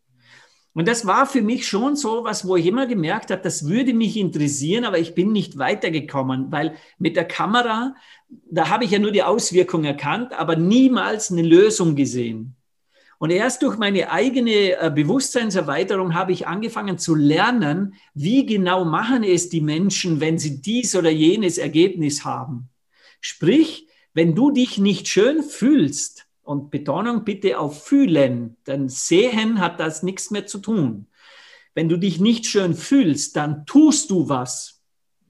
Und das war für mich schon so was, wo ich immer gemerkt habe, das würde mich interessieren, aber ich bin nicht weitergekommen, weil mit der Kamera, da habe ich ja nur die Auswirkung erkannt, aber niemals eine Lösung gesehen. Und erst durch meine eigene äh, Bewusstseinserweiterung habe ich angefangen zu lernen, wie genau machen es die Menschen, wenn sie dies oder jenes Ergebnis haben. Sprich, wenn du dich nicht schön fühlst, und Betonung bitte auf fühlen, denn sehen hat das nichts mehr zu tun. Wenn du dich nicht schön fühlst, dann tust du was.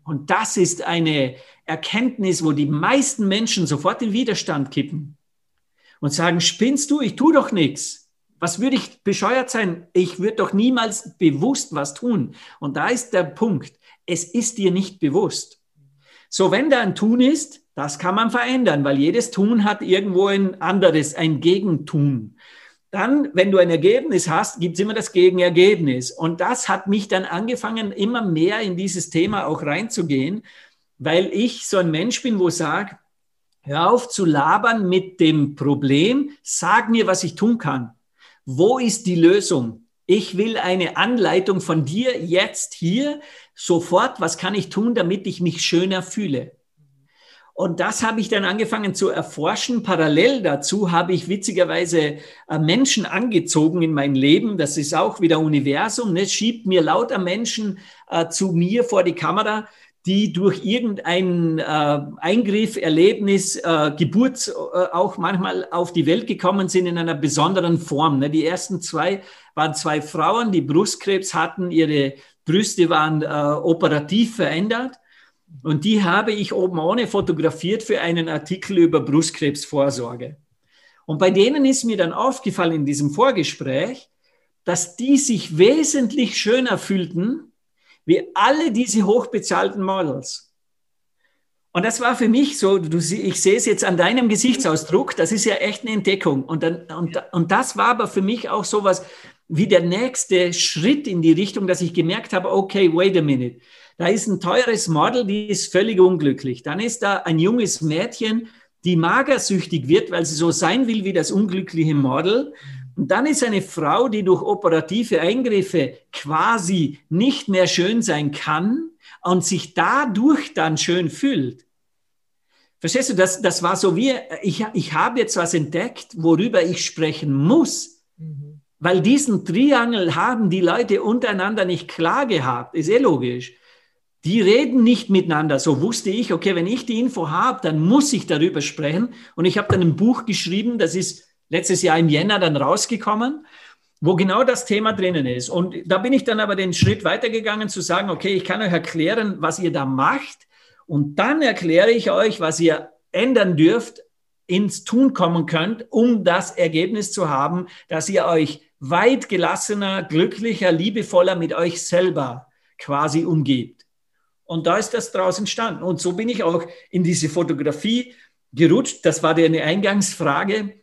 Und das ist eine Erkenntnis, wo die meisten Menschen sofort in Widerstand kippen und sagen, spinnst du, ich tue doch nichts. Was würde ich bescheuert sein? Ich würde doch niemals bewusst was tun. Und da ist der Punkt. Es ist dir nicht bewusst. So, wenn da ein Tun ist, das kann man verändern, weil jedes Tun hat irgendwo ein anderes, ein Gegentun. Dann, wenn du ein Ergebnis hast, gibt es immer das Gegenergebnis. Und das hat mich dann angefangen, immer mehr in dieses Thema auch reinzugehen, weil ich so ein Mensch bin, wo sage, hör auf zu labern mit dem Problem, sag mir, was ich tun kann. Wo ist die Lösung? Ich will eine Anleitung von dir jetzt hier, sofort, was kann ich tun, damit ich mich schöner fühle? Und das habe ich dann angefangen zu erforschen. Parallel dazu habe ich witzigerweise äh, Menschen angezogen in mein Leben. Das ist auch wieder Universum. Ne? Schiebt mir lauter Menschen äh, zu mir vor die Kamera, die durch irgendeinen äh, Eingriff, Erlebnis, äh, Geburt äh, auch manchmal auf die Welt gekommen sind in einer besonderen Form. Ne? Die ersten zwei waren zwei Frauen, die Brustkrebs hatten. Ihre Brüste waren äh, operativ verändert. Und die habe ich oben ohne fotografiert für einen Artikel über Brustkrebsvorsorge. Und bei denen ist mir dann aufgefallen in diesem Vorgespräch, dass die sich wesentlich schöner fühlten wie alle diese hochbezahlten Models. Und das war für mich so, du, ich sehe es jetzt an deinem Gesichtsausdruck, das ist ja echt eine Entdeckung. Und, dann, und, und das war aber für mich auch so was wie der nächste Schritt in die Richtung, dass ich gemerkt habe, okay, wait a minute da ist ein teures Model, die ist völlig unglücklich. Dann ist da ein junges Mädchen, die magersüchtig wird, weil sie so sein will wie das unglückliche Model. Und dann ist eine Frau, die durch operative Eingriffe quasi nicht mehr schön sein kann und sich dadurch dann schön fühlt. Verstehst du, das, das war so wie, ich, ich habe jetzt was entdeckt, worüber ich sprechen muss. Mhm. Weil diesen Triangel haben die Leute untereinander nicht klar gehabt, ist eh logisch. Die reden nicht miteinander. So wusste ich, okay, wenn ich die Info habe, dann muss ich darüber sprechen. Und ich habe dann ein Buch geschrieben, das ist letztes Jahr im Jänner dann rausgekommen, wo genau das Thema drinnen ist. Und da bin ich dann aber den Schritt weitergegangen zu sagen, okay, ich kann euch erklären, was ihr da macht. Und dann erkläre ich euch, was ihr ändern dürft, ins Tun kommen könnt, um das Ergebnis zu haben, dass ihr euch weit gelassener, glücklicher, liebevoller mit euch selber quasi umgebt. Und da ist das draus entstanden. Und so bin ich auch in diese Fotografie gerutscht. Das war eine Eingangsfrage,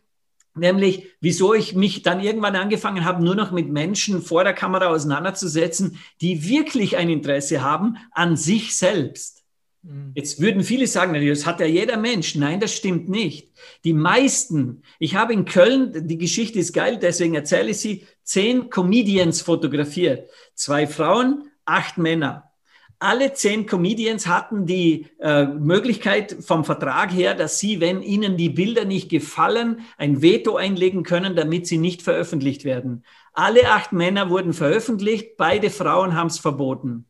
nämlich wieso ich mich dann irgendwann angefangen habe, nur noch mit Menschen vor der Kamera auseinanderzusetzen, die wirklich ein Interesse haben an sich selbst. Mhm. Jetzt würden viele sagen, das hat ja jeder Mensch. Nein, das stimmt nicht. Die meisten, ich habe in Köln, die Geschichte ist geil, deswegen erzähle ich sie, zehn Comedians fotografiert. Zwei Frauen, acht Männer alle zehn Comedians hatten die äh, Möglichkeit vom Vertrag her, dass sie, wenn ihnen die Bilder nicht gefallen, ein Veto einlegen können, damit sie nicht veröffentlicht werden. Alle acht Männer wurden veröffentlicht, beide Frauen haben es verboten.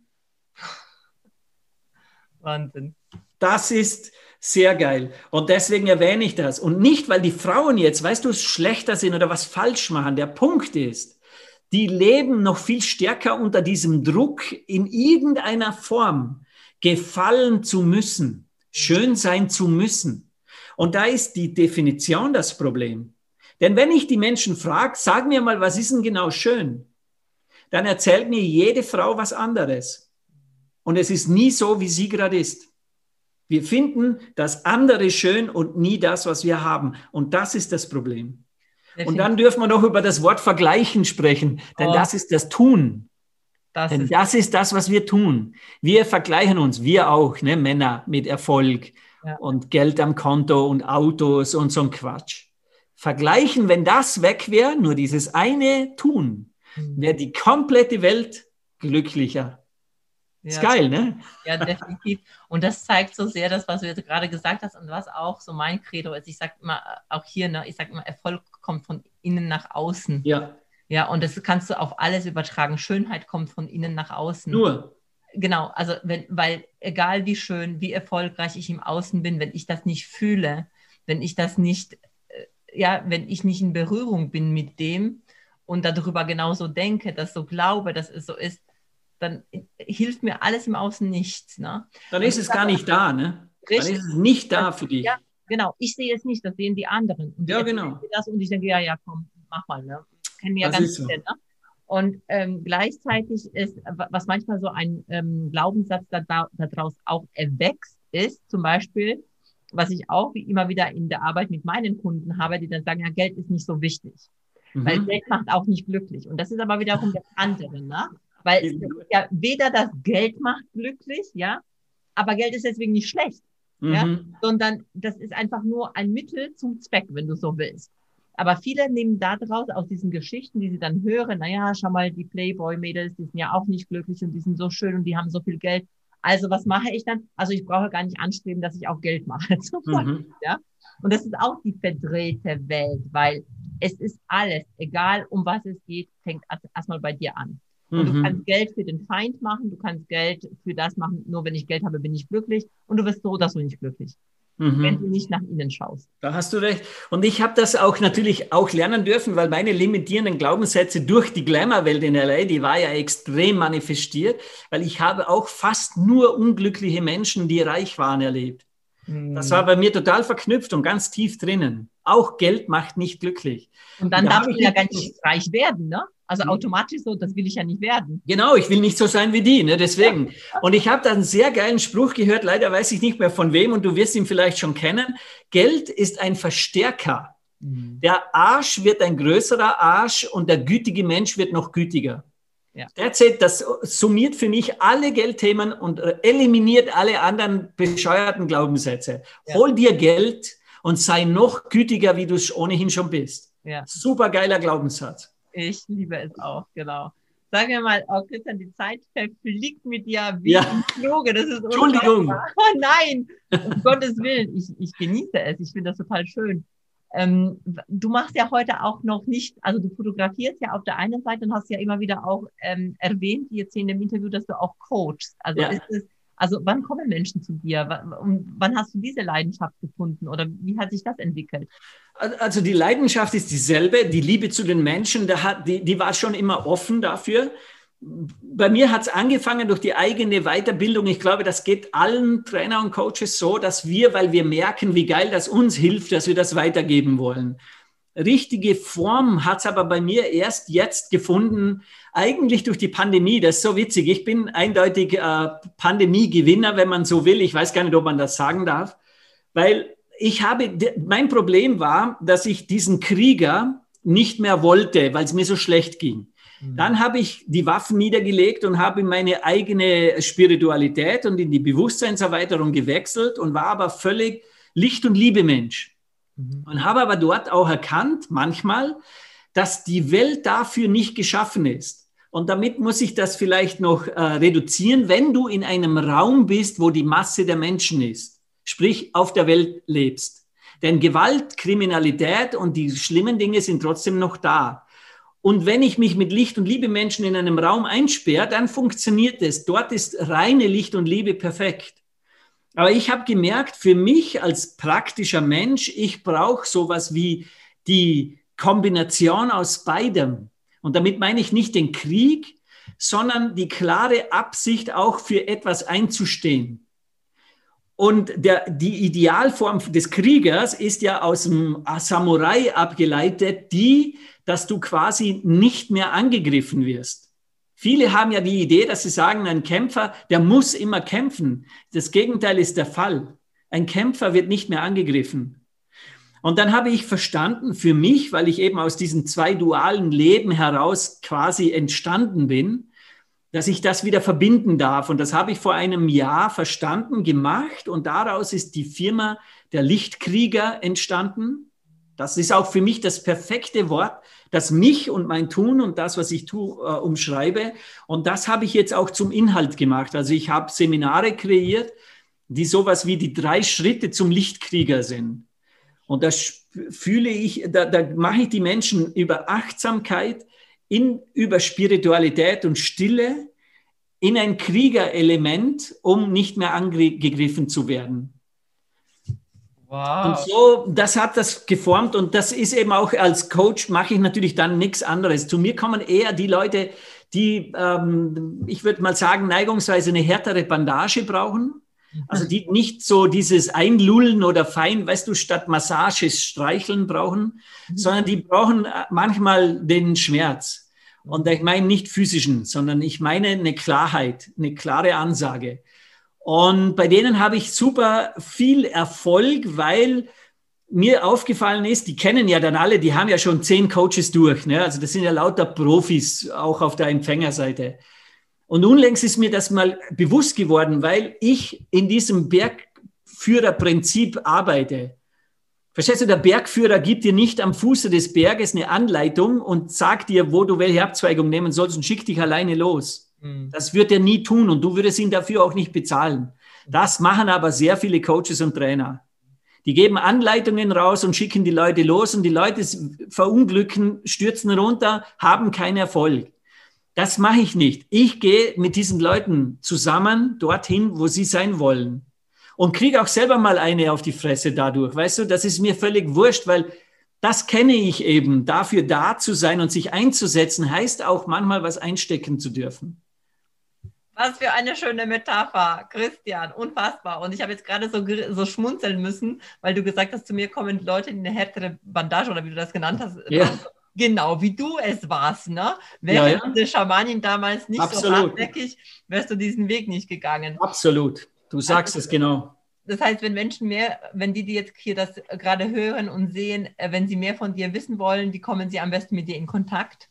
Wahnsinn. Das ist sehr geil. Und deswegen erwähne ich das. Und nicht, weil die Frauen jetzt, weißt du, schlechter sind oder was falsch machen. Der Punkt ist, die leben noch viel stärker unter diesem Druck, in irgendeiner Form gefallen zu müssen, schön sein zu müssen. Und da ist die Definition das Problem. Denn wenn ich die Menschen frage, sag mir mal, was ist denn genau schön? Dann erzählt mir jede Frau was anderes. Und es ist nie so, wie sie gerade ist. Wir finden das andere schön und nie das, was wir haben. Und das ist das Problem. Und dann dürfen wir noch über das Wort vergleichen sprechen, denn oh. das ist das Tun. Das denn ist das ist das, was wir tun. Wir vergleichen uns, wir auch, ne, Männer mit Erfolg ja. und Geld am Konto und Autos und so ein Quatsch. Vergleichen, wenn das weg wäre, nur dieses eine Tun, mhm. wäre die komplette Welt glücklicher. Ja, ist geil, ne? Ja, definitiv. Und das zeigt so sehr das, was du jetzt gerade gesagt hast und was auch so mein Credo ist. Ich sage immer, auch hier, ne, ich sage immer, Erfolg kommt von innen nach außen. Ja. Ja, und das kannst du auf alles übertragen. Schönheit kommt von innen nach außen. Nur. Genau, also wenn, weil egal wie schön, wie erfolgreich ich im Außen bin, wenn ich das nicht fühle, wenn ich das nicht, äh, ja, wenn ich nicht in Berührung bin mit dem und darüber genauso denke, dass so glaube, dass es so ist, dann hilft mir alles im Außen nichts. Ne? Dann ist es gar nicht da, ne? Richtig. Dann ist es nicht da für dich. Ja, genau. Ich sehe es nicht, das sehen die anderen. Und ja, genau. Das und ich denke, ja, ja, komm, mach mal. Ne? Kennen ja das ganz viele. So. Ne? Und ähm, gleichzeitig ist, was manchmal so ein ähm, Glaubenssatz da, daraus auch erwächst, ist zum Beispiel, was ich auch wie immer wieder in der Arbeit mit meinen Kunden habe, die dann sagen, ja, Geld ist nicht so wichtig. Mhm. Weil Geld macht auch nicht glücklich. Und das ist aber wiederum das andere. Ne? Weil ja weder das Geld macht glücklich, ja, aber Geld ist deswegen nicht schlecht, mhm. ja, sondern das ist einfach nur ein Mittel zum Zweck, wenn du so willst. Aber viele nehmen da draus aus diesen Geschichten, die sie dann hören, naja, schau mal, die Playboy-Mädels, die sind ja auch nicht glücklich und die sind so schön und die haben so viel Geld. Also was mache ich dann? Also ich brauche gar nicht anstreben, dass ich auch Geld mache. Mhm. Ja? Und das ist auch die verdrehte Welt, weil es ist alles, egal um was es geht, fängt erstmal bei dir an. Und mhm. du kannst Geld für den Feind machen, du kannst Geld für das machen, nur wenn ich Geld habe, bin ich glücklich. Und du wirst so oder so nicht glücklich, mhm. wenn du nicht nach innen schaust. Da hast du recht. Und ich habe das auch natürlich auch lernen dürfen, weil meine limitierenden Glaubenssätze durch die Glamour-Welt in LA, die war ja extrem manifestiert, weil ich habe auch fast nur unglückliche Menschen, die reich waren, erlebt. Das war bei mir total verknüpft und ganz tief drinnen. Auch Geld macht nicht glücklich. Und dann darf ich ja gar nicht reich werden, ne? Also mhm. automatisch so, das will ich ja nicht werden. Genau, ich will nicht so sein wie die, ne? deswegen. Und ich habe da einen sehr geilen Spruch gehört, leider weiß ich nicht mehr von wem und du wirst ihn vielleicht schon kennen. Geld ist ein Verstärker. Mhm. Der Arsch wird ein größerer Arsch und der gütige Mensch wird noch gütiger. Ja. Derzeit, das summiert für mich alle Geldthemen und eliminiert alle anderen bescheuerten Glaubenssätze. Ja. Hol dir Geld und sei noch gütiger, wie du es ohnehin schon bist. Ja. Super geiler Glaubenssatz. Ich liebe es auch, genau. Sagen wir mal, oh Christian, die Zeit verfliegt mit dir wie ja. im Fluge. Das ist Entschuldigung. Oh nein, um Gottes Willen. Ich, ich genieße es. Ich finde das total schön. Ähm, du machst ja heute auch noch nicht, also du fotografierst ja auf der einen Seite und hast ja immer wieder auch ähm, erwähnt, jetzt hier in dem Interview, dass du auch coachst. Also ja. es Also wann kommen Menschen zu dir? Und wann hast du diese Leidenschaft gefunden oder wie hat sich das entwickelt? Also die Leidenschaft ist dieselbe, die Liebe zu den Menschen, die, die war schon immer offen dafür bei mir hat es angefangen durch die eigene Weiterbildung. Ich glaube, das geht allen Trainer und Coaches so, dass wir, weil wir merken, wie geil das uns hilft, dass wir das weitergeben wollen. Richtige Form hat es aber bei mir erst jetzt gefunden, eigentlich durch die Pandemie. Das ist so witzig. Ich bin eindeutig äh, Pandemie-Gewinner, wenn man so will. Ich weiß gar nicht, ob man das sagen darf, weil ich habe, mein Problem war, dass ich diesen Krieger nicht mehr wollte, weil es mir so schlecht ging. Mhm. Dann habe ich die Waffen niedergelegt und habe in meine eigene Spiritualität und in die Bewusstseinserweiterung gewechselt und war aber völlig Licht- und Liebe-Mensch. Mhm. Und habe aber dort auch erkannt, manchmal, dass die Welt dafür nicht geschaffen ist. Und damit muss ich das vielleicht noch äh, reduzieren, wenn du in einem Raum bist, wo die Masse der Menschen ist, sprich auf der Welt lebst. Denn Gewalt, Kriminalität und die schlimmen Dinge sind trotzdem noch da. Und wenn ich mich mit Licht und Liebe Menschen in einem Raum einsperre, dann funktioniert es. Dort ist reine Licht und Liebe perfekt. Aber ich habe gemerkt, für mich als praktischer Mensch, ich brauche sowas wie die Kombination aus beidem. Und damit meine ich nicht den Krieg, sondern die klare Absicht, auch für etwas einzustehen. Und der, die Idealform des Kriegers ist ja aus dem Samurai abgeleitet, die dass du quasi nicht mehr angegriffen wirst. Viele haben ja die Idee, dass sie sagen, ein Kämpfer, der muss immer kämpfen. Das Gegenteil ist der Fall. Ein Kämpfer wird nicht mehr angegriffen. Und dann habe ich verstanden für mich, weil ich eben aus diesem zwei dualen Leben heraus quasi entstanden bin, dass ich das wieder verbinden darf. Und das habe ich vor einem Jahr verstanden, gemacht. Und daraus ist die Firma der Lichtkrieger entstanden. Das ist auch für mich das perfekte Wort, das mich und mein Tun und das, was ich tue, äh, umschreibe. Und das habe ich jetzt auch zum Inhalt gemacht. Also ich habe Seminare kreiert, die sowas wie die drei Schritte zum Lichtkrieger sind. Und das fühle ich, da, da mache ich die Menschen über Achtsamkeit, in, über Spiritualität und Stille in ein Kriegerelement, um nicht mehr angegriffen zu werden. Wow. Und so, das hat das geformt und das ist eben auch als Coach mache ich natürlich dann nichts anderes. Zu mir kommen eher die Leute, die, ähm, ich würde mal sagen, neigungsweise eine härtere Bandage brauchen. Also die nicht so dieses Einlullen oder fein, weißt du, statt Massages streicheln brauchen, mhm. sondern die brauchen äh, manchmal den Schmerz. Und ich meine nicht physischen, sondern ich meine eine Klarheit, eine klare Ansage. Und bei denen habe ich super viel Erfolg, weil mir aufgefallen ist, die kennen ja dann alle, die haben ja schon zehn Coaches durch. Ne? Also das sind ja lauter Profis, auch auf der Empfängerseite. Und unlängst ist mir das mal bewusst geworden, weil ich in diesem Bergführerprinzip arbeite. Verstehst du, der Bergführer gibt dir nicht am Fuße des Berges eine Anleitung und sagt dir, wo du welche Abzweigung nehmen sollst und schickt dich alleine los. Mhm. Das wird er nie tun und du würdest ihn dafür auch nicht bezahlen. Das machen aber sehr viele Coaches und Trainer. Die geben Anleitungen raus und schicken die Leute los und die Leute verunglücken, stürzen runter, haben keinen Erfolg. Das mache ich nicht. Ich gehe mit diesen Leuten zusammen dorthin, wo sie sein wollen. Und kriege auch selber mal eine auf die Fresse dadurch. Weißt du, das ist mir völlig wurscht, weil das kenne ich eben. Dafür da zu sein und sich einzusetzen, heißt auch manchmal was einstecken zu dürfen. Was für eine schöne Metapher, Christian, unfassbar. Und ich habe jetzt gerade so, so schmunzeln müssen, weil du gesagt hast, zu mir kommen Leute in eine härtere Bandage oder wie du das genannt hast. Ja. Genau, wie du es warst, ne? Wäre ja, ja. Schamanin damals nicht Absolut. so hartnäckig, wärst du diesen Weg nicht gegangen. Absolut, du sagst also, es genau. Das heißt, wenn Menschen mehr, wenn die, die jetzt hier das gerade hören und sehen, äh, wenn sie mehr von dir wissen wollen, wie kommen sie am besten mit dir in Kontakt?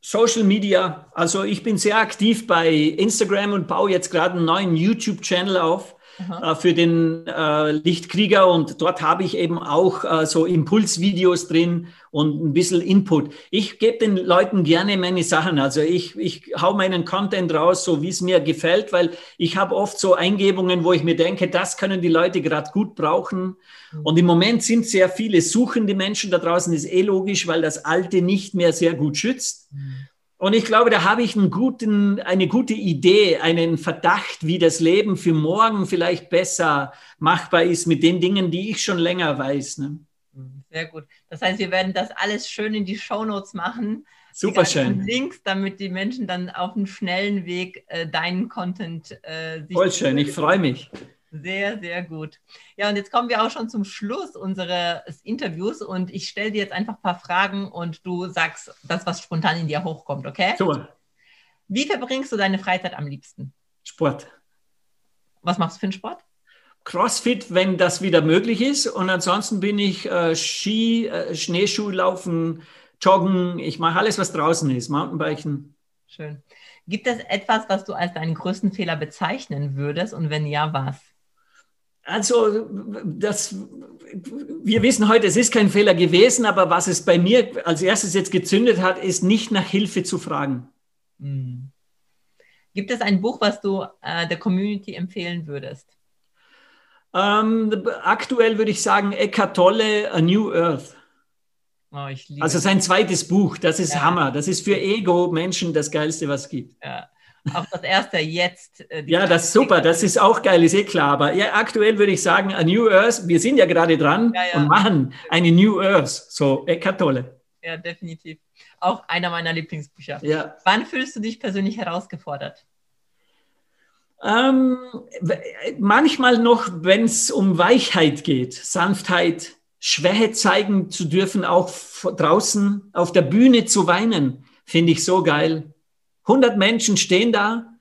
Social Media, also ich bin sehr aktiv bei Instagram und baue jetzt gerade einen neuen YouTube-Channel auf äh, für den äh, Lichtkrieger und dort habe ich eben auch äh, so Impulsvideos drin und ein bisschen Input. Ich gebe den Leuten gerne meine Sachen, also ich, ich hau meinen Content raus, so wie es mir gefällt, weil ich habe oft so Eingebungen, wo ich mir denke, das können die Leute gerade gut brauchen. Mhm. Und im Moment sind sehr viele suchende Menschen da draußen, ist eh logisch, weil das Alte nicht mehr sehr gut schützt. Mhm. Und ich glaube, da habe ich einen guten, eine gute Idee, einen Verdacht, wie das Leben für morgen vielleicht besser machbar ist mit den Dingen, die ich schon länger weiß. Ne? Sehr gut. Das heißt, wir werden das alles schön in die Shownotes machen. Super schön. Links, damit die Menschen dann auf einem schnellen Weg äh, deinen Content äh, Voll schön, ich freue mich. Sehr, sehr gut. Ja, und jetzt kommen wir auch schon zum Schluss unseres Interviews und ich stelle dir jetzt einfach ein paar Fragen und du sagst das, was spontan in dir hochkommt, okay? Super. Wie verbringst du deine Freizeit am liebsten? Sport. Was machst du für einen Sport? Crossfit, wenn das wieder möglich ist. Und ansonsten bin ich äh, Ski, äh, Schneeschuhlaufen, Joggen. Ich mache alles, was draußen ist. Mountainbiken. Schön. Gibt es etwas, was du als deinen größten Fehler bezeichnen würdest? Und wenn ja, was? Also, das, wir wissen heute, es ist kein Fehler gewesen, aber was es bei mir als erstes jetzt gezündet hat, ist nicht nach Hilfe zu fragen. Hm. Gibt es ein Buch, was du äh, der Community empfehlen würdest? Ähm, aktuell würde ich sagen Eckhart Tolle, A New Earth. Oh, also sein zweites Buch, das ist ja. Hammer. Das ist für Ego-Menschen das Geilste, was es gibt. Ja. Auch das erste jetzt. Äh, ja, das ist super, das ist auch geil, ist eh klar. Aber ja, aktuell würde ich sagen, a New Earth, wir sind ja gerade dran ja, ja. und machen eine New Earth. So, Eckart Tolle. Ja, definitiv. Auch einer meiner Lieblingsbücher. Ja. Wann fühlst du dich persönlich herausgefordert? Ähm, manchmal noch, wenn es um Weichheit geht, Sanftheit, Schwäche zeigen zu dürfen, auch draußen auf der Bühne zu weinen, finde ich so geil. 100 Menschen stehen da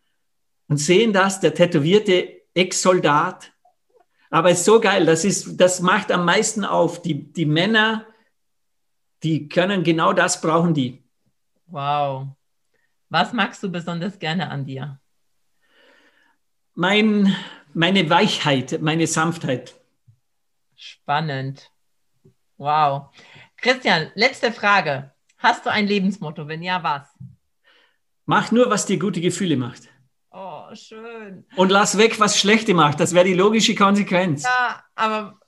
und sehen das, der tätowierte Ex-Soldat. Aber es ist so geil, das, ist, das macht am meisten auf. Die, die Männer, die können genau das brauchen die. Wow. Was magst du besonders gerne an dir? Mein, meine Weichheit, meine Sanftheit. Spannend. Wow. Christian, letzte Frage. Hast du ein Lebensmotto? Wenn ja, was? Mach nur, was dir gute Gefühle macht. Oh, schön. Und lass weg, was schlechte macht. Das wäre die logische Konsequenz. Ja, aber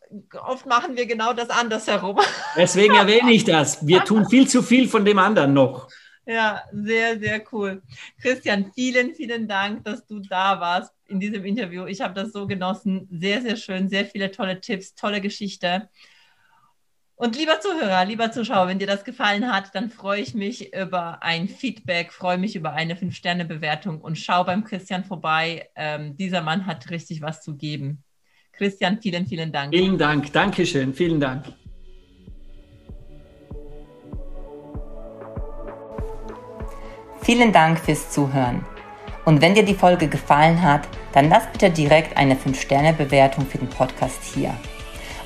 oft machen wir genau das andersherum. Deswegen erwähne ich das. Wir tun viel zu viel von dem anderen noch. Ja, sehr, sehr cool. Christian, vielen, vielen Dank, dass du da warst in diesem Interview. Ich habe das so genossen. Sehr, sehr schön. Sehr viele tolle Tipps, tolle Geschichte. Und lieber Zuhörer, lieber Zuschauer, wenn dir das gefallen hat, dann freue ich mich über ein Feedback, freue mich über eine 5-Sterne-Bewertung und schau beim Christian vorbei. Ähm, dieser Mann hat richtig was zu geben. Christian, vielen, vielen Dank. Vielen Dank, Dankeschön, vielen Dank. Vielen Dank fürs Zuhören. Und wenn dir die Folge gefallen hat, dann lass bitte direkt eine 5-Sterne-Bewertung für den Podcast hier.